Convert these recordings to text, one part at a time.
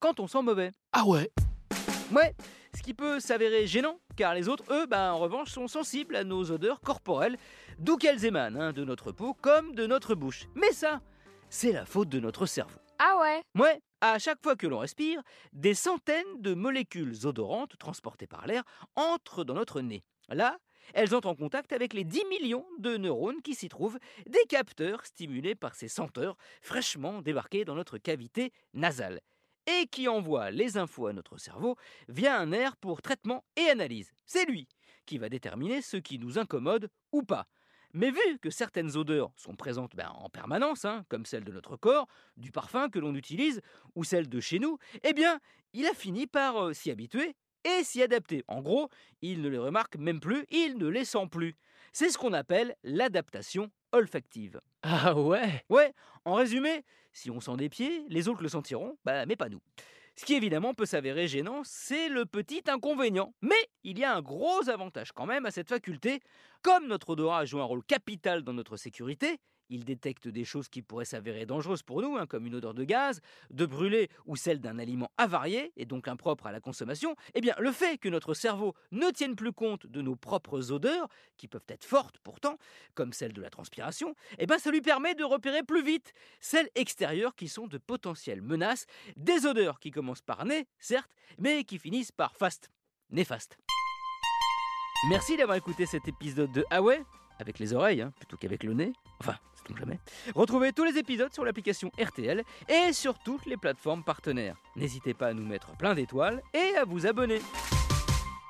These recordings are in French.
quand on sent mauvais. Ah ouais Ouais, ce qui peut s'avérer gênant, car les autres, eux, ben, en revanche, sont sensibles à nos odeurs corporelles, d'où qu'elles émanent, hein, de notre peau comme de notre bouche. Mais ça, c'est la faute de notre cerveau. Ah ouais Ouais, à chaque fois que l'on respire, des centaines de molécules odorantes transportées par l'air entrent dans notre nez. Là, elles entrent en contact avec les 10 millions de neurones qui s'y trouvent, des capteurs stimulés par ces senteurs fraîchement débarqués dans notre cavité nasale et qui envoie les infos à notre cerveau via un nerf pour traitement et analyse. C'est lui qui va déterminer ce qui nous incommode ou pas. Mais vu que certaines odeurs sont présentes ben, en permanence, hein, comme celle de notre corps, du parfum que l'on utilise, ou celle de chez nous, eh bien, il a fini par euh, s'y habituer et s'y adapter. En gros, il ne les remarque même plus, il ne les sent plus. C'est ce qu'on appelle l'adaptation olfactive. Ah ouais? Ouais, en résumé, si on sent des pieds, les autres le sentiront, bah, mais pas nous. Ce qui évidemment peut s'avérer gênant, c'est le petit inconvénient. Mais il y a un gros avantage quand même à cette faculté. Comme notre odorat joue un rôle capital dans notre sécurité, il détecte des choses qui pourraient s'avérer dangereuses pour nous, hein, comme une odeur de gaz, de brûlé ou celle d'un aliment avarié et donc impropre à la consommation. Eh bien, le fait que notre cerveau ne tienne plus compte de nos propres odeurs, qui peuvent être fortes pourtant, comme celle de la transpiration, eh bien, ça lui permet de repérer plus vite celles extérieures qui sont de potentielles menaces, des odeurs qui commencent par nez, certes, mais qui finissent par fast, néfaste. Merci d'avoir écouté cet épisode de Ah ouais? Avec les oreilles, hein, plutôt qu'avec le nez. Enfin, c'est jamais. Retrouvez tous les épisodes sur l'application RTL et sur toutes les plateformes partenaires. N'hésitez pas à nous mettre plein d'étoiles et à vous abonner.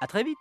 A très vite